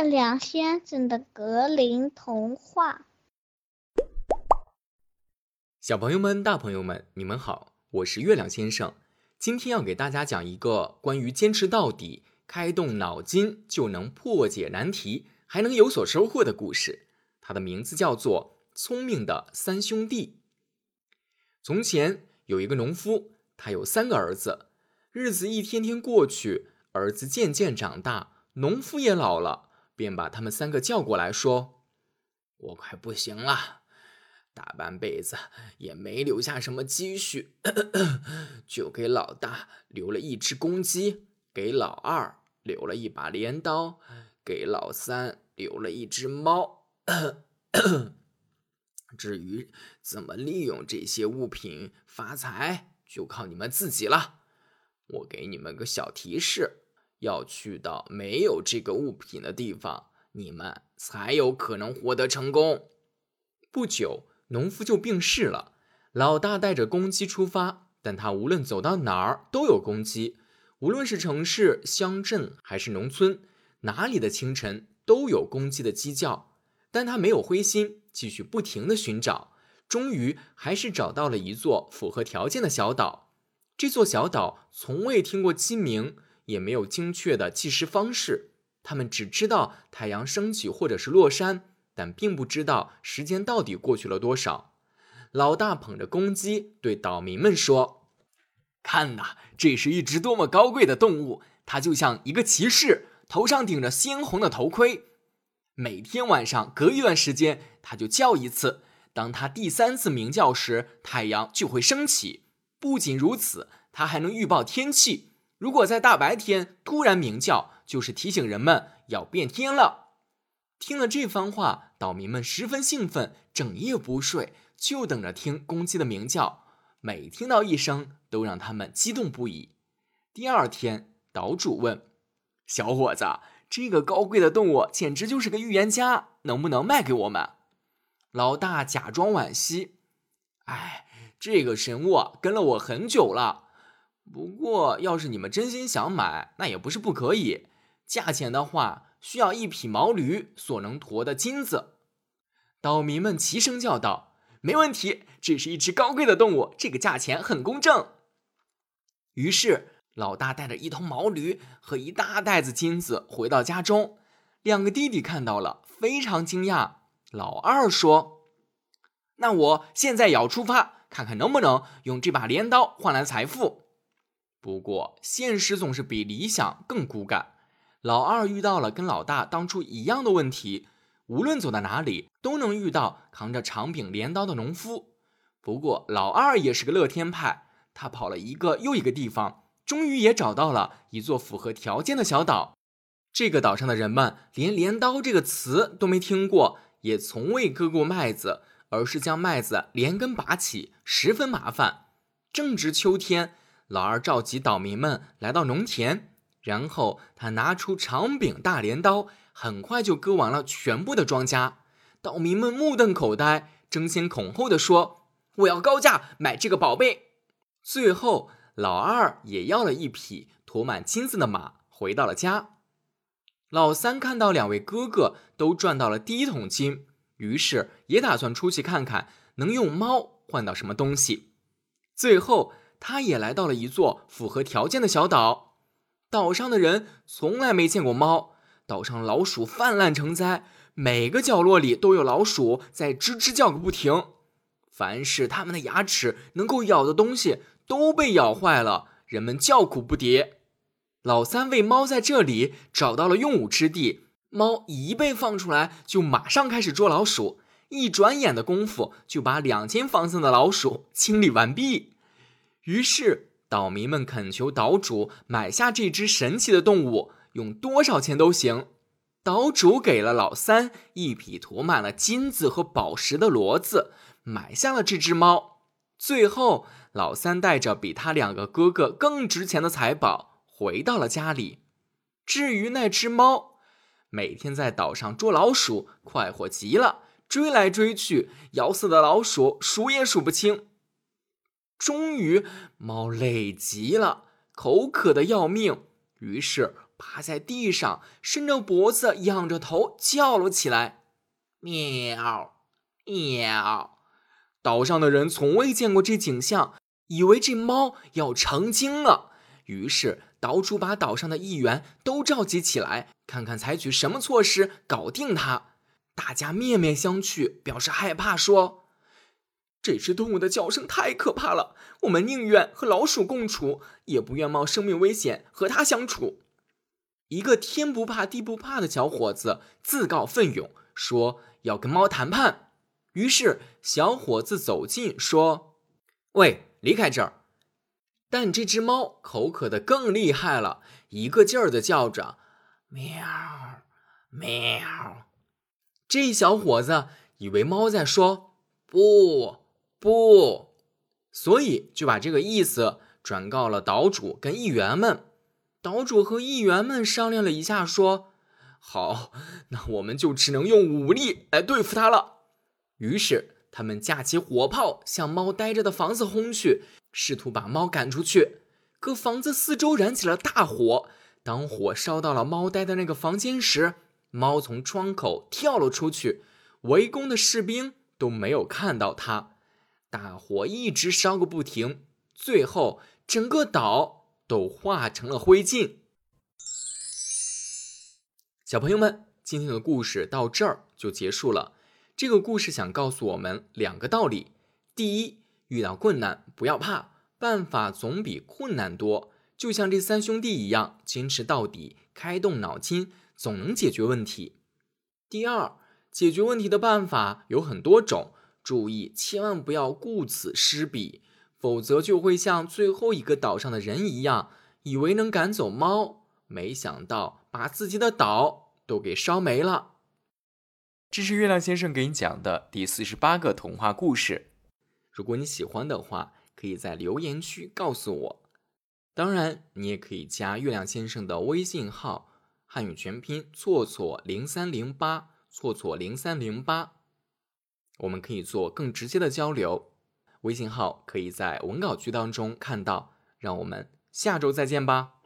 月亮先生的格林童话。小朋友们、大朋友们，你们好，我是月亮先生。今天要给大家讲一个关于坚持到底、开动脑筋就能破解难题，还能有所收获的故事。它的名字叫做《聪明的三兄弟》。从前有一个农夫，他有三个儿子。日子一天天过去，儿子渐渐长大。农夫也老了，便把他们三个叫过来说：“我快不行了，大半辈子也没留下什么积蓄，就给老大留了一只公鸡，给老二留了一把镰刀，给老三留了一只猫。至于怎么利用这些物品发财，就靠你们自己了。我给你们个小提示。”要去到没有这个物品的地方，你们才有可能获得成功。不久，农夫就病逝了。老大带着公鸡出发，但他无论走到哪儿都有公鸡，无论是城市、乡镇还是农村，哪里的清晨都有公鸡的鸡叫。但他没有灰心，继续不停的寻找，终于还是找到了一座符合条件的小岛。这座小岛从未听过鸡鸣。也没有精确的计时方式，他们只知道太阳升起或者是落山，但并不知道时间到底过去了多少。老大捧着公鸡对岛民们说：“看呐，这是一只多么高贵的动物！它就像一个骑士，头上顶着鲜红的头盔。每天晚上隔一段时间，它就叫一次。当它第三次鸣叫时，太阳就会升起。不仅如此，它还能预报天气。”如果在大白天突然鸣叫，就是提醒人们要变天了。听了这番话，岛民们十分兴奋，整夜不睡，就等着听公鸡的鸣叫。每听到一声，都让他们激动不已。第二天，岛主问小伙子：“这个高贵的动物简直就是个预言家，能不能卖给我们？”老大假装惋惜：“哎，这个神物跟了我很久了。”不过，要是你们真心想买，那也不是不可以。价钱的话，需要一匹毛驴所能驮的金子。岛民们齐声叫道：“没问题，这是一只高贵的动物，这个价钱很公正。”于是，老大带着一头毛驴和一大袋子金子回到家中。两个弟弟看到了，非常惊讶。老二说：“那我现在也要出发，看看能不能用这把镰刀换来财富。”不过，现实总是比理想更骨感。老二遇到了跟老大当初一样的问题，无论走到哪里，都能遇到扛着长柄镰刀的农夫。不过，老二也是个乐天派，他跑了一个又一个地方，终于也找到了一座符合条件的小岛。这个岛上的人们连“镰刀”这个词都没听过，也从未割过麦子，而是将麦子连根拔起，十分麻烦。正值秋天。老二召集岛民们来到农田，然后他拿出长柄大镰刀，很快就割完了全部的庄稼。岛民们目瞪口呆，争先恐后的说：“我要高价买这个宝贝。”最后，老二也要了一匹驮满金子的马，回到了家。老三看到两位哥哥都赚到了第一桶金，于是也打算出去看看能用猫换到什么东西。最后。他也来到了一座符合条件的小岛，岛上的人从来没见过猫，岛上老鼠泛滥成灾，每个角落里都有老鼠在吱吱叫个不停。凡是他们的牙齿能够咬的东西都被咬坏了，人们叫苦不迭。老三为猫在这里找到了用武之地，猫一被放出来就马上开始捉老鼠，一转眼的功夫就把两间房子的老鼠清理完毕。于是，岛民们恳求岛主买下这只神奇的动物，用多少钱都行。岛主给了老三一匹驮满了金子和宝石的骡子，买下了这只猫。最后，老三带着比他两个哥哥更值钱的财宝回到了家里。至于那只猫，每天在岛上捉老鼠，快活极了，追来追去，咬死的老鼠数也数不清。终于，猫累极了，口渴的要命，于是趴在地上，伸着脖子，仰着头叫了起来：“喵，喵！”岛上的人从未见过这景象，以为这猫要成精了。于是岛主把岛上的议员都召集起来，看看采取什么措施搞定它。大家面面相觑，表示害怕，说：“这只动物的叫声太可怕了，我们宁愿和老鼠共处，也不愿冒生命危险和它相处。”一个天不怕地不怕的小伙子自告奋勇说要跟猫谈判。于是小伙子走近说：“喂，离开这儿！”但这只猫口渴的更厉害了，一个劲儿的叫着“喵，喵”。这小伙子以为猫在说“不，不”，所以就把这个意思转告了岛主跟议员们。岛主和议员们商量了一下，说：“好，那我们就只能用武力来对付它了。”于是。他们架起火炮，向猫待着的房子轰去，试图把猫赶出去。可房子四周燃起了大火，当火烧到了猫待的那个房间时，猫从窗口跳了出去，围攻的士兵都没有看到它。大火一直烧个不停，最后整个岛都化成了灰烬。小朋友们，今天的故事到这儿就结束了。这个故事想告诉我们两个道理：第一，遇到困难不要怕，办法总比困难多。就像这三兄弟一样，坚持到底，开动脑筋，总能解决问题。第二，解决问题的办法有很多种，注意千万不要顾此失彼，否则就会像最后一个岛上的人一样，以为能赶走猫，没想到把自己的岛都给烧没了。这是月亮先生给你讲的第四十八个童话故事。如果你喜欢的话，可以在留言区告诉我。当然，你也可以加月亮先生的微信号，汉语全拼错错零三零八错错零三零八，我们可以做更直接的交流。微信号可以在文稿区当中看到。让我们下周再见吧。